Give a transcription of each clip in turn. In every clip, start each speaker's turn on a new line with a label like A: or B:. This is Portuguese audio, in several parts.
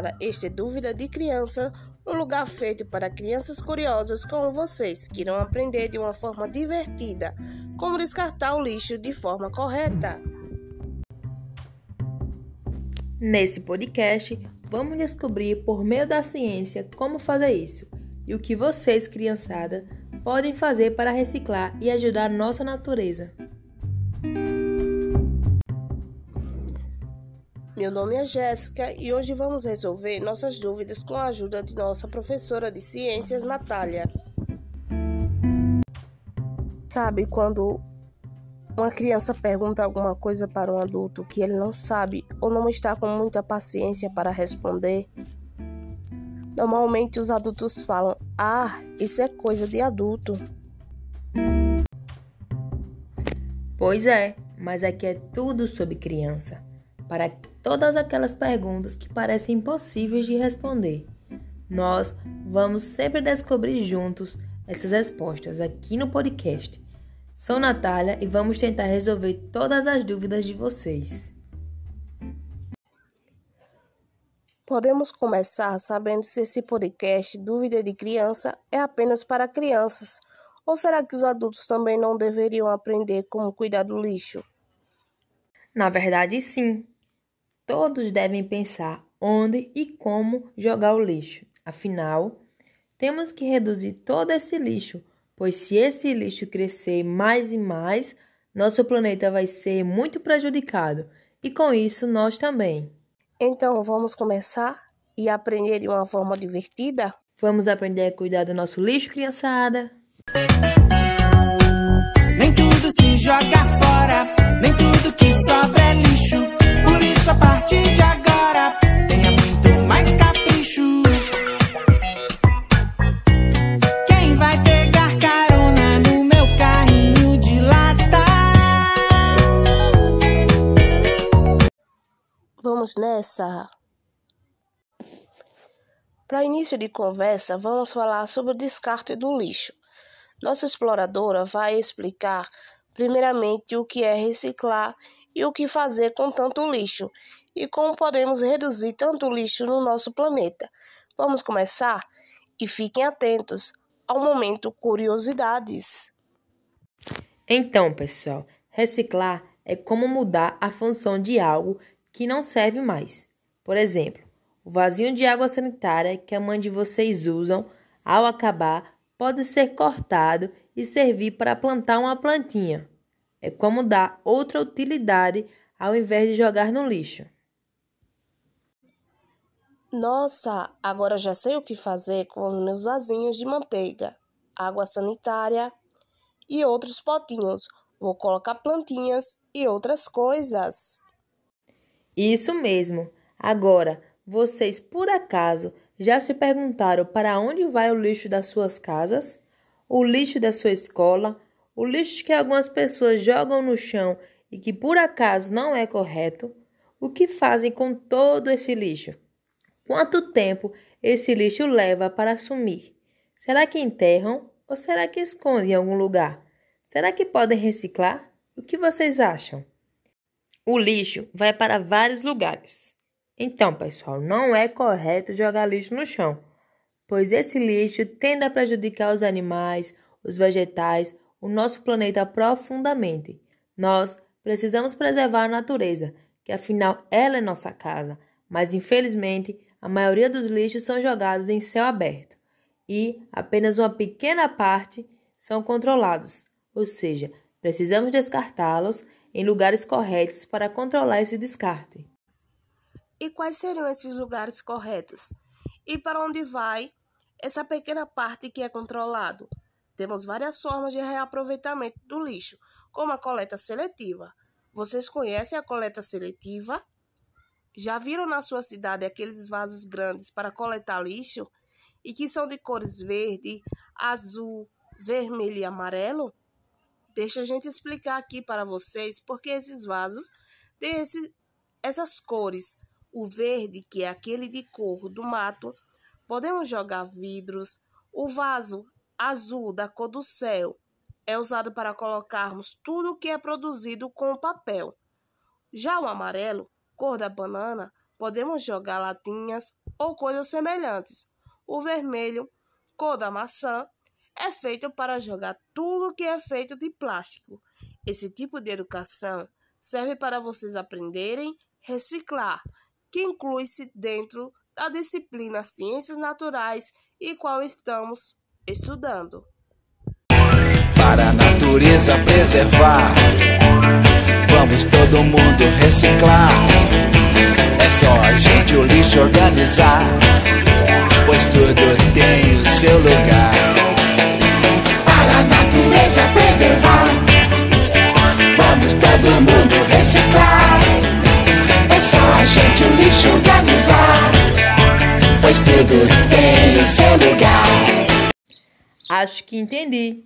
A: criançada, este Dúvida de Criança, um lugar feito para crianças curiosas como vocês, que irão aprender de uma forma divertida como descartar o lixo de forma correta.
B: Nesse podcast, vamos descobrir por meio da ciência como fazer isso e o que vocês, criançada, podem fazer para reciclar e ajudar nossa natureza.
A: Meu nome é Jéssica e hoje vamos resolver nossas dúvidas com a ajuda de nossa professora de ciências, Natália. Sabe quando uma criança pergunta alguma coisa para um adulto que ele não sabe ou não está com muita paciência para responder? Normalmente os adultos falam: Ah, isso é coisa de adulto.
B: Pois é, mas aqui é tudo sobre criança para todas aquelas perguntas que parecem impossíveis de responder. Nós vamos sempre descobrir juntos essas respostas aqui no podcast. Sou Natália e vamos tentar resolver todas as dúvidas de vocês.
A: Podemos começar sabendo se esse podcast Dúvida de Criança é apenas para crianças ou será que os adultos também não deveriam aprender como cuidar do lixo?
B: Na verdade, sim. Todos devem pensar onde e como jogar o lixo. Afinal, temos que reduzir todo esse lixo, pois se esse lixo crescer mais e mais, nosso planeta vai ser muito prejudicado e com isso nós também.
A: Então vamos começar e aprender de uma forma divertida?
B: Vamos aprender a cuidar do nosso lixo, criançada?
C: Nem tudo se joga fora, nem tudo que sobra
A: Vamos nessa. Para início de conversa, vamos falar sobre o descarte do lixo. Nossa exploradora vai explicar, primeiramente, o que é reciclar e o que fazer com tanto lixo e como podemos reduzir tanto lixo no nosso planeta. Vamos começar? E fiquem atentos ao momento curiosidades.
B: Então, pessoal, reciclar é como mudar a função de algo que não serve mais. Por exemplo, o vasinho de água sanitária que a mãe de vocês usam, ao acabar, pode ser cortado e servir para plantar uma plantinha. É como dar outra utilidade ao invés de jogar no lixo.
A: Nossa, agora já sei o que fazer com os meus vasinhos de manteiga, água sanitária e outros potinhos. Vou colocar plantinhas e outras coisas.
B: Isso mesmo. Agora, vocês por acaso já se perguntaram para onde vai o lixo das suas casas? O lixo da sua escola? O lixo que algumas pessoas jogam no chão e que por acaso não é correto, o que fazem com todo esse lixo? Quanto tempo esse lixo leva para sumir? Será que enterram ou será que escondem em algum lugar? Será que podem reciclar? O que vocês acham? O lixo vai para vários lugares. Então, pessoal, não é correto jogar lixo no chão, pois esse lixo tende a prejudicar os animais, os vegetais, o nosso planeta profundamente. Nós precisamos preservar a natureza, que afinal ela é nossa casa, mas infelizmente a maioria dos lixos são jogados em céu aberto e apenas uma pequena parte são controlados, ou seja, precisamos descartá-los em lugares corretos para controlar esse descarte.
A: E quais seriam esses lugares corretos? E para onde vai essa pequena parte que é controlado? Temos várias formas de reaproveitamento do lixo, como a coleta seletiva. Vocês conhecem a coleta seletiva? Já viram na sua cidade aqueles vasos grandes para coletar lixo e que são de cores verde, azul, vermelho e amarelo? Deixa a gente explicar aqui para vocês porque esses vasos têm esse, essas cores. O verde, que é aquele de cor do mato, podemos jogar vidros. O vaso azul da cor do céu é usado para colocarmos tudo o que é produzido com papel. Já o amarelo, cor da banana, podemos jogar latinhas ou coisas semelhantes. O vermelho, cor da maçã, é feito para jogar tudo que é feito de plástico. Esse tipo de educação serve para vocês aprenderem reciclar, que inclui-se dentro da disciplina Ciências Naturais e qual estamos estudando.
C: Para a natureza preservar, vamos todo mundo reciclar. É só a gente o lixo organizar, pois tudo tem o seu lugar. Preservar, vamos todo mundo reciclar. É só a gente o lixo organizar, pois tudo tem o seu lugar.
B: Acho que entendi.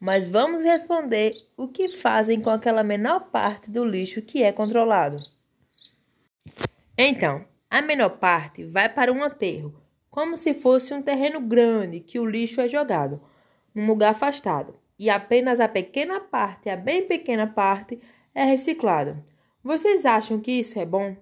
B: Mas vamos responder o que fazem com aquela menor parte do lixo que é controlado. Então, a menor parte vai para um aterro, como se fosse um terreno grande que o lixo é jogado, num lugar afastado, e apenas a pequena parte, a bem pequena parte, é reciclada. Vocês acham que isso é bom?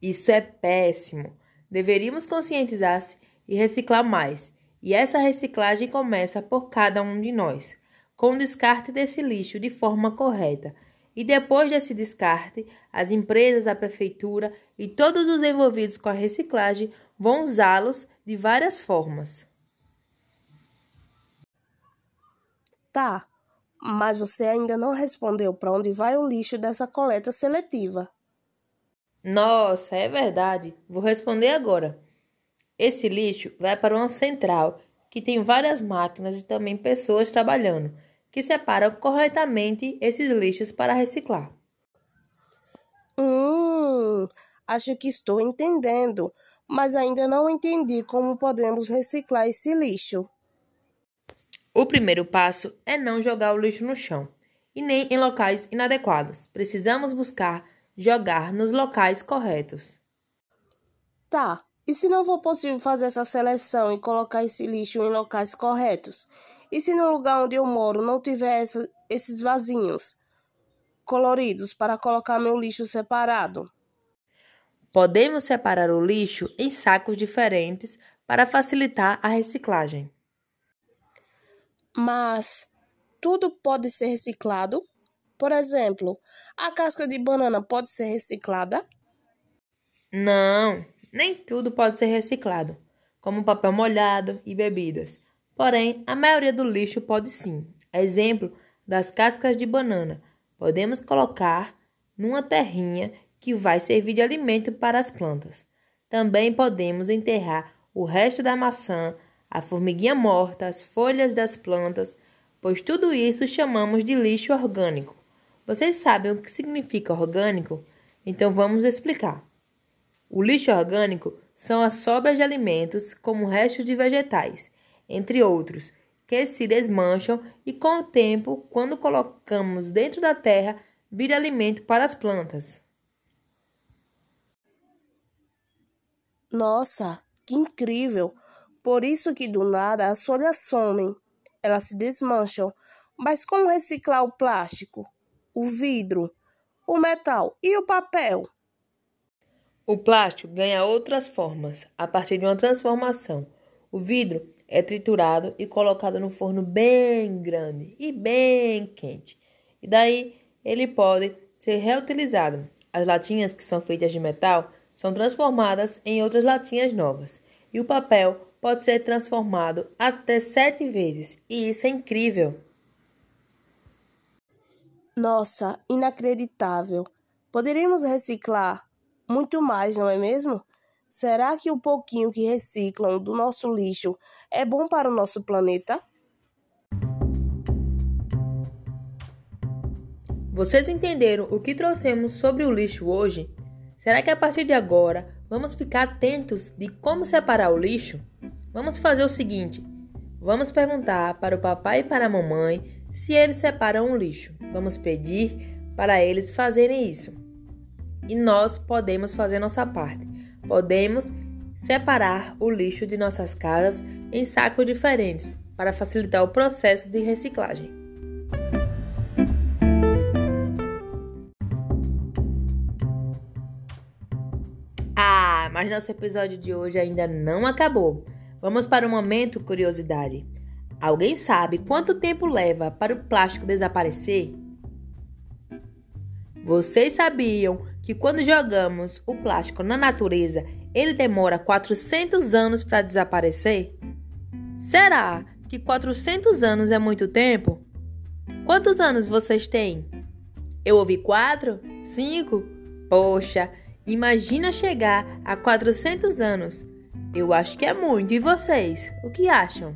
B: Isso é péssimo. Deveríamos conscientizar-se e reciclar mais. E essa reciclagem começa por cada um de nós, com o descarte desse lixo de forma correta. E depois desse descarte, as empresas, a prefeitura e todos os envolvidos com a reciclagem vão usá-los de várias formas.
A: Tá, mas você ainda não respondeu para onde vai o lixo dessa coleta seletiva.
B: Nossa, é verdade. Vou responder agora. Esse lixo vai para uma central que tem várias máquinas e também pessoas trabalhando, que separam corretamente esses lixos para reciclar.
A: Hum, acho que estou entendendo, mas ainda não entendi como podemos reciclar esse lixo.
B: O primeiro passo é não jogar o lixo no chão e nem em locais inadequados. Precisamos buscar jogar nos locais corretos.
A: Tá, e se não for possível fazer essa seleção e colocar esse lixo em locais corretos? E se no lugar onde eu moro não tiver essa, esses vasinhos coloridos para colocar meu lixo separado?
B: Podemos separar o lixo em sacos diferentes para facilitar a reciclagem.
A: Mas tudo pode ser reciclado? Por exemplo, a casca de banana pode ser reciclada?
B: Não, nem tudo pode ser reciclado, como papel molhado e bebidas. Porém, a maioria do lixo pode sim. Exemplo das cascas de banana. Podemos colocar numa terrinha que vai servir de alimento para as plantas. Também podemos enterrar o resto da maçã, a formiguinha morta, as folhas das plantas, pois tudo isso chamamos de lixo orgânico. Vocês sabem o que significa orgânico? Então vamos explicar. O lixo orgânico são as sobras de alimentos, como restos de vegetais, entre outros, que se desmancham e com o tempo, quando colocamos dentro da terra, vira alimento para as plantas.
A: Nossa, que incrível! Por isso que do nada as folhas somem, elas se desmancham. Mas como reciclar o plástico, o vidro, o metal e o papel?
B: O plástico ganha outras formas a partir de uma transformação. O vidro é triturado e colocado no forno bem grande e bem quente. E daí ele pode ser reutilizado. As latinhas que são feitas de metal são transformadas em outras latinhas novas. E o papel pode ser transformado até sete vezes. E isso é incrível.
A: Nossa, inacreditável. Poderíamos reciclar muito mais, não é mesmo? Será que o pouquinho que reciclam do nosso lixo é bom para o nosso planeta?
B: Vocês entenderam o que trouxemos sobre o lixo hoje? Será que a partir de agora vamos ficar atentos de como separar o lixo? Vamos fazer o seguinte: vamos perguntar para o papai e para a mamãe se eles separam o lixo. Vamos pedir para eles fazerem isso e nós podemos fazer nossa parte. Podemos separar o lixo de nossas casas em sacos diferentes para facilitar o processo de reciclagem. Mas nosso episódio de hoje ainda não acabou. Vamos para o momento curiosidade. Alguém sabe quanto tempo leva para o plástico desaparecer? Vocês sabiam que quando jogamos o plástico na natureza, ele demora 400 anos para desaparecer? Será que 400 anos é muito tempo? Quantos anos vocês têm? Eu ouvi 4? 5? Poxa, imagina chegar a 400 anos. Eu acho que é muito. E vocês? O que acham?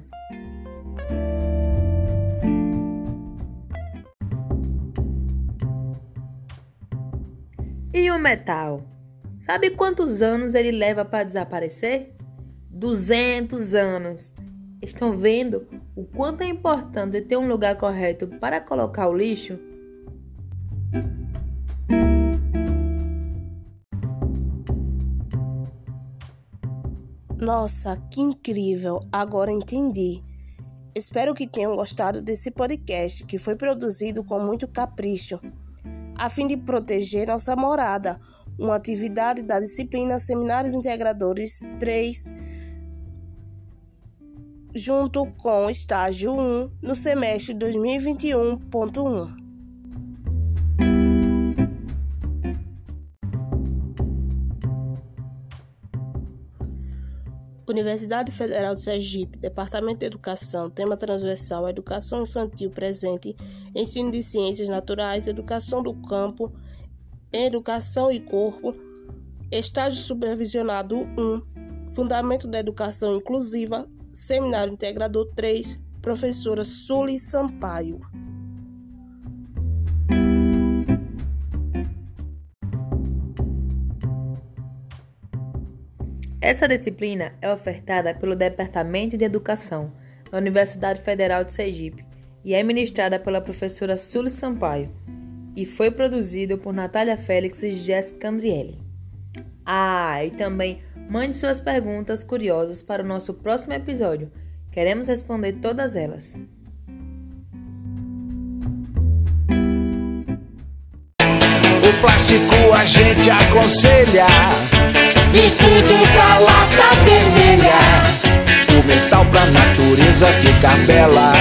B: E o metal? Sabe quantos anos ele leva para desaparecer? 200 anos. Estão vendo o quanto é importante ter um lugar correto para colocar o lixo?
A: Nossa, que incrível! Agora entendi. Espero que tenham gostado desse podcast que foi produzido com muito capricho, a fim de proteger nossa morada, uma atividade da disciplina Seminários Integradores 3, junto com estágio 1 no semestre 2021.1. Universidade Federal de Sergipe, Departamento de Educação, tema transversal Educação Infantil Presente, Ensino de Ciências Naturais, Educação do Campo, Educação e Corpo, Estágio Supervisionado 1, Fundamento da Educação Inclusiva, Seminário Integrador 3, Professora Suli Sampaio.
B: Essa disciplina é ofertada pelo Departamento de Educação da Universidade Federal de Sergipe e é ministrada pela professora Sully Sampaio e foi produzido por Natália Félix e Jéssica Andrielli. Ah, e também mande suas perguntas curiosas para o nosso próximo episódio. Queremos responder todas elas.
C: O plástico a gente aconselha
D: e tudo pra lata vermelha.
C: O metal pra natureza ficar bela.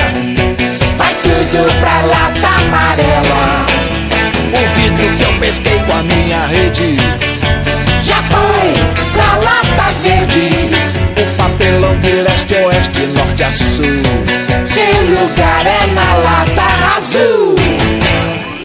D: Vai tudo pra lata amarela.
C: O vidro que eu pesquei com a minha rede
D: já foi pra lata verde.
C: O papelão de leste a oeste, norte a sul.
D: Seu lugar é na lata azul.